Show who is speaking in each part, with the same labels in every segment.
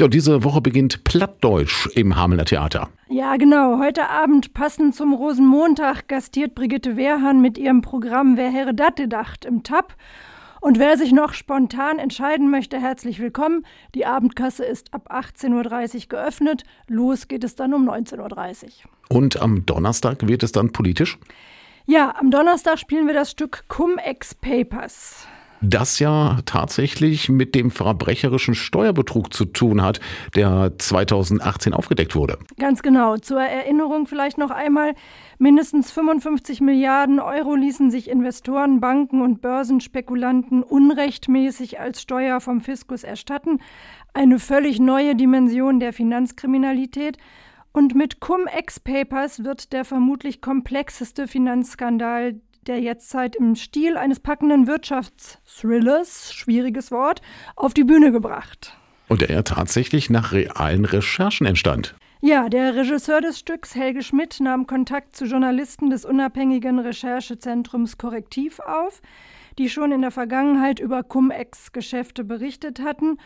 Speaker 1: Ja, diese Woche beginnt Plattdeutsch im Hamelner Theater.
Speaker 2: Ja, genau. Heute Abend, passend zum Rosenmontag, gastiert Brigitte Wehrhahn mit ihrem Programm Wer Herre dat gedacht im TAP. Und wer sich noch spontan entscheiden möchte, herzlich willkommen. Die Abendkasse ist ab 18.30 Uhr geöffnet. Los geht es dann um 19.30 Uhr.
Speaker 1: Und am Donnerstag wird es dann politisch?
Speaker 2: Ja, am Donnerstag spielen wir das Stück Cum-Ex Papers
Speaker 1: das ja tatsächlich mit dem verbrecherischen Steuerbetrug zu tun hat, der 2018 aufgedeckt wurde.
Speaker 2: Ganz genau. Zur Erinnerung vielleicht noch einmal, mindestens 55 Milliarden Euro ließen sich Investoren, Banken und Börsenspekulanten unrechtmäßig als Steuer vom Fiskus erstatten. Eine völlig neue Dimension der Finanzkriminalität. Und mit Cum-Ex-Papers wird der vermutlich komplexeste Finanzskandal der Jetztzeit im Stil eines packenden Wirtschaftsthrillers, schwieriges Wort, auf die Bühne gebracht.
Speaker 1: Und der tatsächlich nach realen Recherchen entstand.
Speaker 2: Ja, der Regisseur des Stücks, Helge Schmidt, nahm Kontakt zu Journalisten des unabhängigen Recherchezentrums Korrektiv auf, die schon in der Vergangenheit über Cum-Ex-Geschäfte berichtet hatten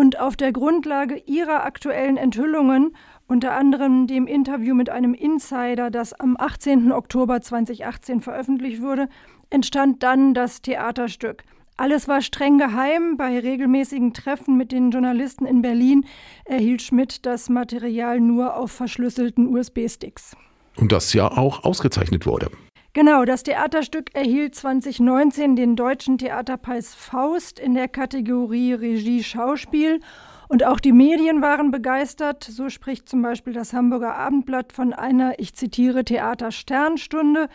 Speaker 2: und auf der Grundlage ihrer aktuellen Enthüllungen unter anderem dem Interview mit einem Insider, das am 18. Oktober 2018 veröffentlicht wurde, entstand dann das Theaterstück. Alles war streng geheim. Bei regelmäßigen Treffen mit den Journalisten in Berlin erhielt Schmidt das Material nur auf verschlüsselten USB-Sticks.
Speaker 1: Und das ja auch ausgezeichnet wurde.
Speaker 2: Genau, das Theaterstück erhielt 2019 den Deutschen Theaterpreis Faust in der Kategorie Regie Schauspiel und auch die Medien waren begeistert. So spricht zum Beispiel das Hamburger Abendblatt von einer, ich zitiere, Theater-Sternstunde.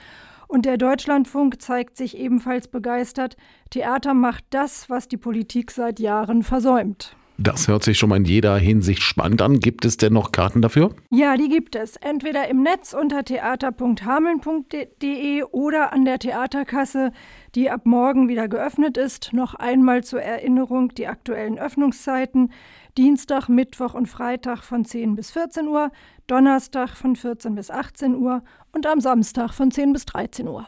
Speaker 2: Und der Deutschlandfunk zeigt sich ebenfalls begeistert. Theater macht das, was die Politik seit Jahren versäumt.
Speaker 1: Das hört sich schon mal in jeder Hinsicht spannend an. Gibt es denn noch Karten dafür?
Speaker 2: Ja, die gibt es. Entweder im Netz unter theater.hameln.de oder an der Theaterkasse, die ab morgen wieder geöffnet ist. Noch einmal zur Erinnerung die aktuellen Öffnungszeiten. Dienstag, Mittwoch und Freitag von 10 bis 14 Uhr, Donnerstag von 14 bis 18 Uhr und am Samstag von 10 bis 13 Uhr.